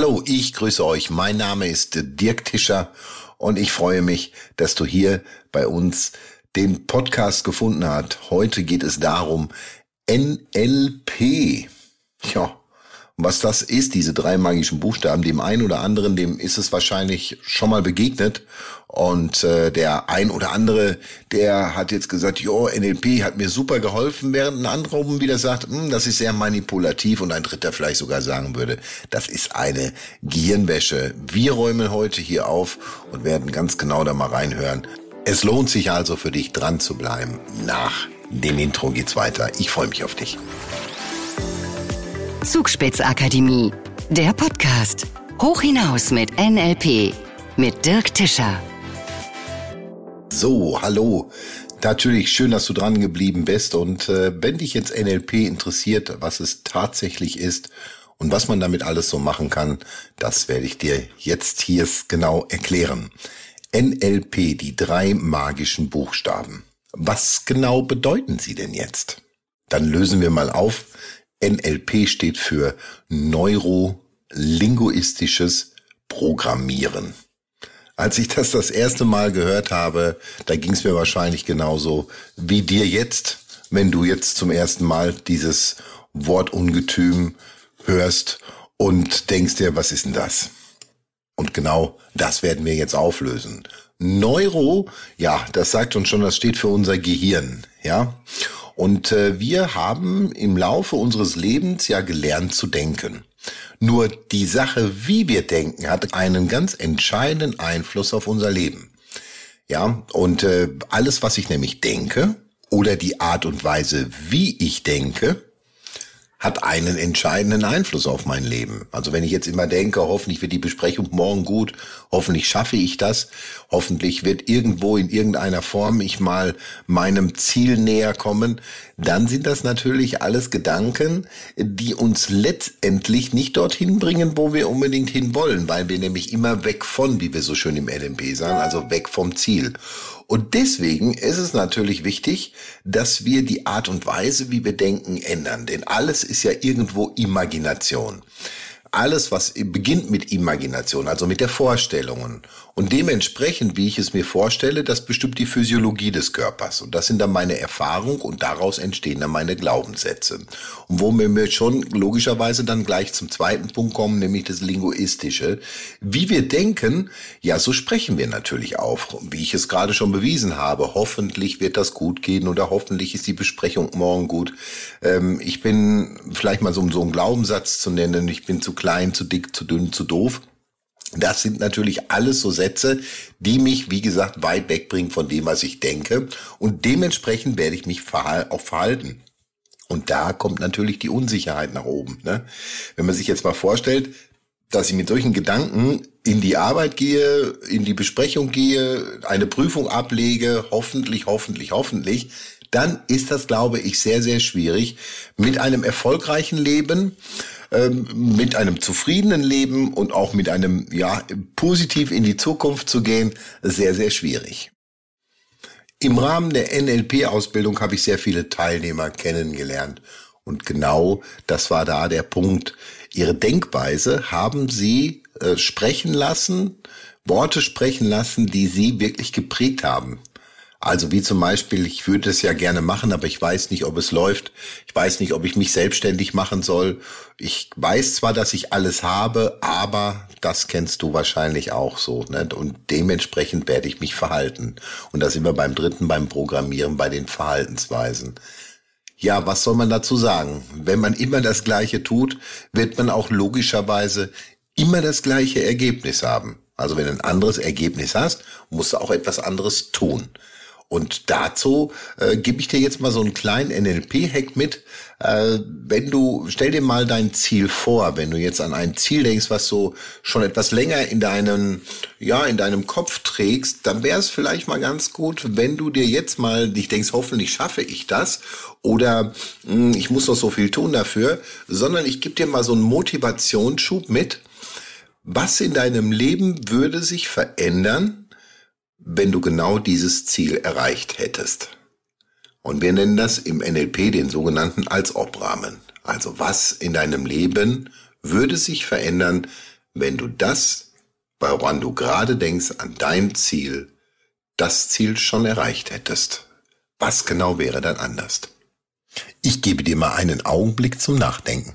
Hallo, ich grüße euch. Mein Name ist Dirk Tischer und ich freue mich, dass du hier bei uns den Podcast gefunden hast. Heute geht es darum, NLP. Ja, was das ist, diese drei magischen Buchstaben, dem einen oder anderen, dem ist es wahrscheinlich schon mal begegnet. Und äh, der ein oder andere, der hat jetzt gesagt, jo, NLP hat mir super geholfen, während ein anderer oben wieder sagt, hm, das ist sehr manipulativ und ein dritter vielleicht sogar sagen würde, das ist eine Gehirnwäsche. Wir räumen heute hier auf und werden ganz genau da mal reinhören. Es lohnt sich also für dich dran zu bleiben. Nach dem Intro geht's weiter. Ich freue mich auf dich. Zugspitzakademie, der Podcast. Hoch hinaus mit NLP mit Dirk Tischer. So, hallo. Natürlich schön, dass du dran geblieben bist. Und äh, wenn dich jetzt NLP interessiert, was es tatsächlich ist und was man damit alles so machen kann, das werde ich dir jetzt hier genau erklären. NLP, die drei magischen Buchstaben. Was genau bedeuten sie denn jetzt? Dann lösen wir mal auf, NLP steht für Neurolinguistisches Programmieren. Als ich das das erste Mal gehört habe, da ging es mir wahrscheinlich genauso wie dir jetzt, wenn du jetzt zum ersten Mal dieses Wortungetüm hörst und denkst dir, was ist denn das? Und genau das werden wir jetzt auflösen. Neuro, ja, das sagt uns schon, das steht für unser Gehirn, ja. Und äh, wir haben im Laufe unseres Lebens ja gelernt zu denken. Nur die Sache, wie wir denken, hat einen ganz entscheidenden Einfluss auf unser Leben. Ja, und äh, alles, was ich nämlich denke oder die Art und Weise, wie ich denke, hat einen entscheidenden Einfluss auf mein Leben. Also wenn ich jetzt immer denke, hoffentlich wird die Besprechung morgen gut, hoffentlich schaffe ich das, hoffentlich wird irgendwo in irgendeiner Form ich mal meinem Ziel näher kommen, dann sind das natürlich alles Gedanken, die uns letztendlich nicht dorthin bringen, wo wir unbedingt hin wollen, weil wir nämlich immer weg von, wie wir so schön im LMP sagen, also weg vom Ziel. Und deswegen ist es natürlich wichtig, dass wir die Art und Weise, wie wir denken, ändern. Denn alles ist ja irgendwo Imagination. Alles, was beginnt mit Imagination, also mit der Vorstellungen. Und dementsprechend, wie ich es mir vorstelle, das bestimmt die Physiologie des Körpers. Und das sind dann meine Erfahrungen und daraus entstehen dann meine Glaubenssätze. Und wo wir schon logischerweise dann gleich zum zweiten Punkt kommen, nämlich das Linguistische. Wie wir denken, ja, so sprechen wir natürlich auch. Wie ich es gerade schon bewiesen habe. Hoffentlich wird das gut gehen oder hoffentlich ist die Besprechung morgen gut. Ähm, ich bin vielleicht mal so, so einen Glaubenssatz zu nennen. Ich bin zu klein, zu dick, zu dünn, zu doof. Das sind natürlich alles so Sätze, die mich, wie gesagt, weit wegbringen von dem, was ich denke. Und dementsprechend werde ich mich auch verhalten. Und da kommt natürlich die Unsicherheit nach oben. Ne? Wenn man sich jetzt mal vorstellt, dass ich mit solchen Gedanken in die Arbeit gehe, in die Besprechung gehe, eine Prüfung ablege, hoffentlich, hoffentlich, hoffentlich, dann ist das, glaube ich, sehr, sehr schwierig mit einem erfolgreichen Leben ähm, mit einem zufriedenen Leben und auch mit einem, ja, positiv in die Zukunft zu gehen, sehr, sehr schwierig. Im Rahmen der NLP-Ausbildung habe ich sehr viele Teilnehmer kennengelernt. Und genau das war da der Punkt. Ihre Denkweise haben sie äh, sprechen lassen, Worte sprechen lassen, die sie wirklich geprägt haben. Also wie zum Beispiel, ich würde es ja gerne machen, aber ich weiß nicht, ob es läuft. Ich weiß nicht, ob ich mich selbstständig machen soll. Ich weiß zwar, dass ich alles habe, aber das kennst du wahrscheinlich auch so. Ne? Und dementsprechend werde ich mich verhalten. Und da sind wir beim dritten, beim Programmieren, bei den Verhaltensweisen. Ja, was soll man dazu sagen? Wenn man immer das Gleiche tut, wird man auch logischerweise immer das gleiche Ergebnis haben. Also wenn du ein anderes Ergebnis hast, musst du auch etwas anderes tun. Und dazu äh, gebe ich dir jetzt mal so einen kleinen NLP-Hack mit. Äh, wenn du, stell dir mal dein Ziel vor, wenn du jetzt an ein Ziel denkst, was so schon etwas länger in deinem, ja, in deinem Kopf trägst, dann wäre es vielleicht mal ganz gut, wenn du dir jetzt mal nicht denkst, hoffentlich schaffe ich das oder mh, hm, ich muss noch so viel tun dafür, sondern ich gebe dir mal so einen Motivationsschub mit. Was in deinem Leben würde sich verändern, wenn du genau dieses Ziel erreicht hättest. Und wir nennen das im NLP den sogenannten Als-Ob-Rahmen. Also was in deinem Leben würde sich verändern, wenn du das, woran du gerade denkst, an dein Ziel, das Ziel schon erreicht hättest? Was genau wäre dann anders? Ich gebe dir mal einen Augenblick zum Nachdenken.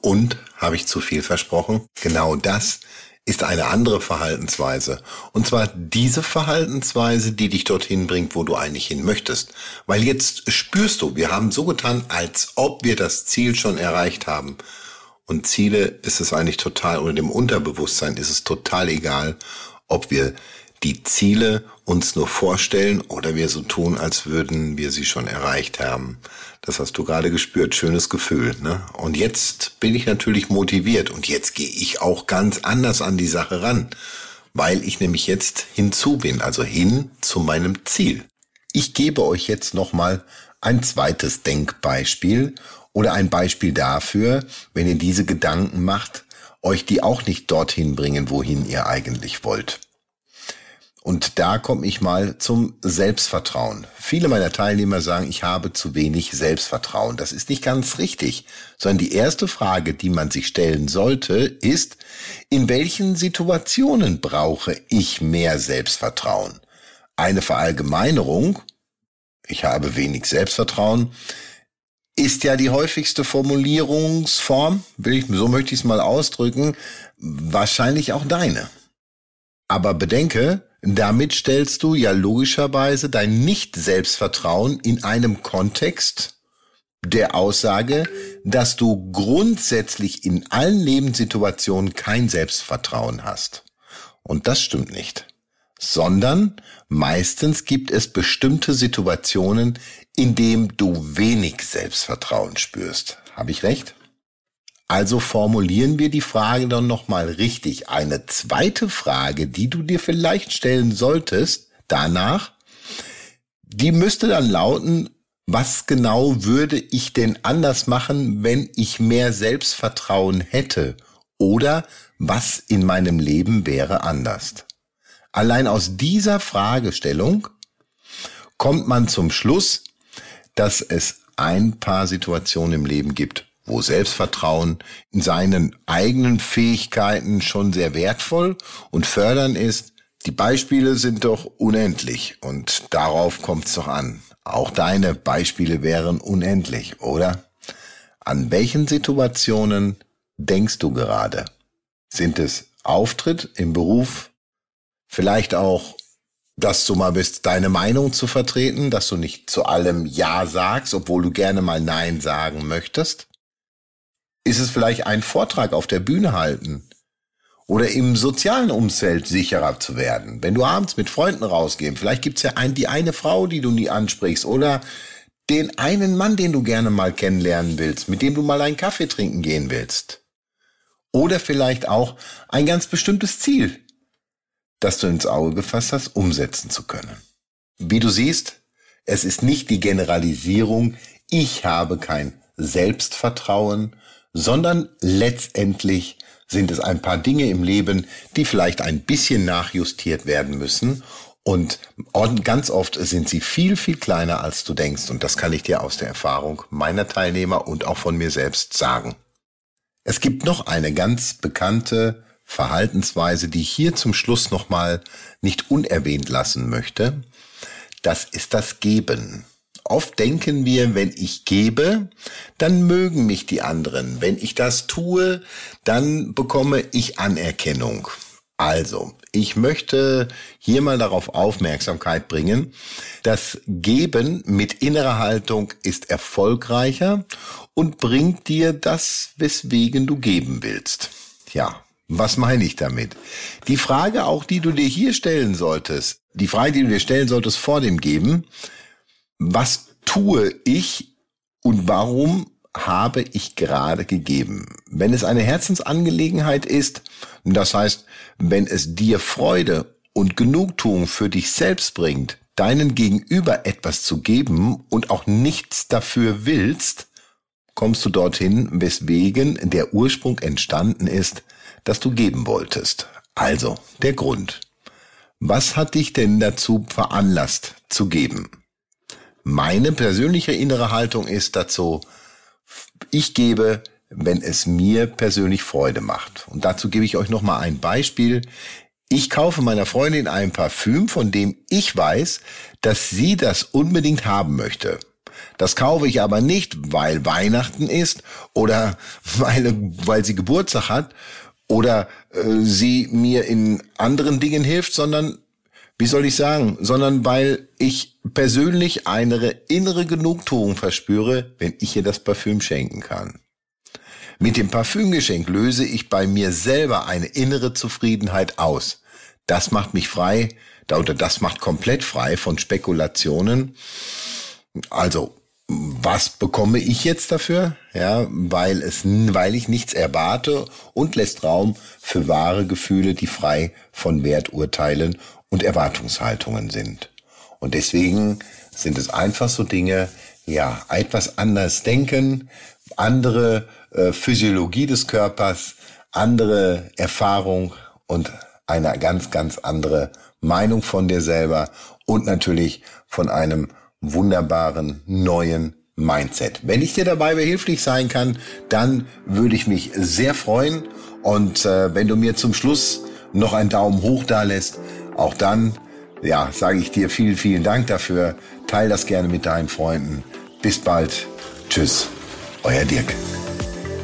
Und habe ich zu viel versprochen? Genau das ist eine andere Verhaltensweise. Und zwar diese Verhaltensweise, die dich dorthin bringt, wo du eigentlich hin möchtest. Weil jetzt spürst du, wir haben so getan, als ob wir das Ziel schon erreicht haben. Und Ziele ist es eigentlich total, oder dem Unterbewusstsein ist es total egal, ob wir die Ziele uns nur vorstellen oder wir so tun, als würden wir sie schon erreicht haben. Das hast du gerade gespürt, schönes Gefühl. Ne? Und jetzt bin ich natürlich motiviert und jetzt gehe ich auch ganz anders an die Sache ran, weil ich nämlich jetzt hinzu bin, also hin zu meinem Ziel. Ich gebe euch jetzt nochmal ein zweites Denkbeispiel oder ein Beispiel dafür, wenn ihr diese Gedanken macht, euch die auch nicht dorthin bringen, wohin ihr eigentlich wollt. Und da komme ich mal zum Selbstvertrauen. Viele meiner Teilnehmer sagen, ich habe zu wenig Selbstvertrauen. Das ist nicht ganz richtig, sondern die erste Frage, die man sich stellen sollte, ist, in welchen Situationen brauche ich mehr Selbstvertrauen? Eine Verallgemeinerung, ich habe wenig Selbstvertrauen, ist ja die häufigste Formulierungsform, ich, so möchte ich es mal ausdrücken, wahrscheinlich auch deine. Aber bedenke, damit stellst du ja logischerweise dein Nicht-Selbstvertrauen in einem Kontext der Aussage, dass du grundsätzlich in allen Lebenssituationen kein Selbstvertrauen hast. Und das stimmt nicht. Sondern meistens gibt es bestimmte Situationen, in denen du wenig Selbstvertrauen spürst. Habe ich recht? Also formulieren wir die Frage dann nochmal richtig. Eine zweite Frage, die du dir vielleicht stellen solltest, danach, die müsste dann lauten, was genau würde ich denn anders machen, wenn ich mehr Selbstvertrauen hätte? Oder was in meinem Leben wäre anders? Allein aus dieser Fragestellung kommt man zum Schluss, dass es ein paar Situationen im Leben gibt, wo Selbstvertrauen in seinen eigenen Fähigkeiten schon sehr wertvoll und fördernd ist. Die Beispiele sind doch unendlich und darauf kommt es doch an. Auch deine Beispiele wären unendlich, oder? An welchen Situationen denkst du gerade? Sind es Auftritt im Beruf? Vielleicht auch, dass du mal bist, deine Meinung zu vertreten, dass du nicht zu allem Ja sagst, obwohl du gerne mal Nein sagen möchtest? Ist es vielleicht ein Vortrag auf der Bühne halten? Oder im sozialen Umfeld sicherer zu werden? Wenn du abends mit Freunden rausgehst, vielleicht gibt's ja ein, die eine Frau, die du nie ansprichst, oder den einen Mann, den du gerne mal kennenlernen willst, mit dem du mal einen Kaffee trinken gehen willst. Oder vielleicht auch ein ganz bestimmtes Ziel, das du ins Auge gefasst hast, umsetzen zu können. Wie du siehst, es ist nicht die Generalisierung, ich habe kein Selbstvertrauen, sondern letztendlich sind es ein paar Dinge im Leben, die vielleicht ein bisschen nachjustiert werden müssen. Und ganz oft sind sie viel, viel kleiner, als du denkst. Und das kann ich dir aus der Erfahrung meiner Teilnehmer und auch von mir selbst sagen. Es gibt noch eine ganz bekannte Verhaltensweise, die ich hier zum Schluss nochmal nicht unerwähnt lassen möchte. Das ist das Geben. Oft denken wir, wenn ich gebe, dann mögen mich die anderen. Wenn ich das tue, dann bekomme ich Anerkennung. Also, ich möchte hier mal darauf Aufmerksamkeit bringen, das Geben mit innerer Haltung ist erfolgreicher und bringt dir das, weswegen du geben willst. Ja, was meine ich damit? Die Frage auch, die du dir hier stellen solltest, die Frage, die du dir stellen solltest vor dem Geben, was tue ich und warum habe ich gerade gegeben? Wenn es eine Herzensangelegenheit ist, das heißt, wenn es dir Freude und Genugtuung für dich selbst bringt, deinen Gegenüber etwas zu geben und auch nichts dafür willst, kommst du dorthin, weswegen der Ursprung entstanden ist, dass du geben wolltest. Also, der Grund. Was hat dich denn dazu veranlasst zu geben? Meine persönliche innere Haltung ist dazu, ich gebe, wenn es mir persönlich Freude macht. Und dazu gebe ich euch noch mal ein Beispiel. Ich kaufe meiner Freundin ein Parfüm, von dem ich weiß, dass sie das unbedingt haben möchte. Das kaufe ich aber nicht, weil Weihnachten ist oder weil, weil sie Geburtstag hat oder äh, sie mir in anderen Dingen hilft, sondern wie soll ich sagen, sondern weil ich persönlich eine innere Genugtuung verspüre, wenn ich ihr das Parfüm schenken kann. Mit dem Parfümgeschenk löse ich bei mir selber eine innere Zufriedenheit aus. Das macht mich frei, oder das macht komplett frei von Spekulationen. Also, was bekomme ich jetzt dafür? Ja, weil es, weil ich nichts erwarte und lässt Raum für wahre Gefühle, die frei von Werturteilen und Erwartungshaltungen sind. Und deswegen sind es einfach so Dinge, ja, etwas anders denken, andere äh, Physiologie des Körpers, andere Erfahrung und eine ganz, ganz andere Meinung von dir selber und natürlich von einem wunderbaren neuen Mindset. Wenn ich dir dabei behilflich sein kann, dann würde ich mich sehr freuen. Und äh, wenn du mir zum Schluss noch einen Daumen hoch da lässt, auch dann, ja, sage ich dir vielen, vielen Dank dafür. Teil das gerne mit deinen Freunden. Bis bald. Tschüss. Euer Dirk.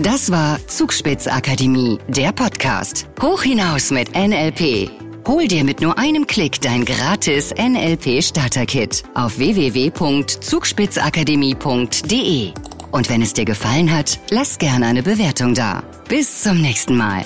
Das war Zugspitzakademie, der Podcast. Hoch hinaus mit NLP. Hol dir mit nur einem Klick dein gratis NLP Starter-Kit auf www.zugspitzakademie.de. Und wenn es dir gefallen hat, lass gerne eine Bewertung da. Bis zum nächsten Mal.